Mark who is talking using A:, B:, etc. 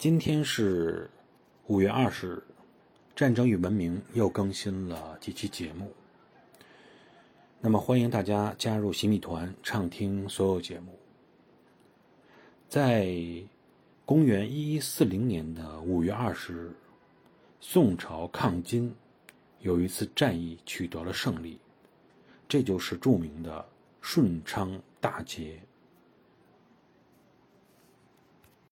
A: 今天是五月二十日战争与文明又更新了几期节目。那么欢迎大家加入洗米团畅听所有节目。在公元一一四零年的五月二十日宋朝抗金有一次战役取得了胜利这就是著名的顺昌大捷。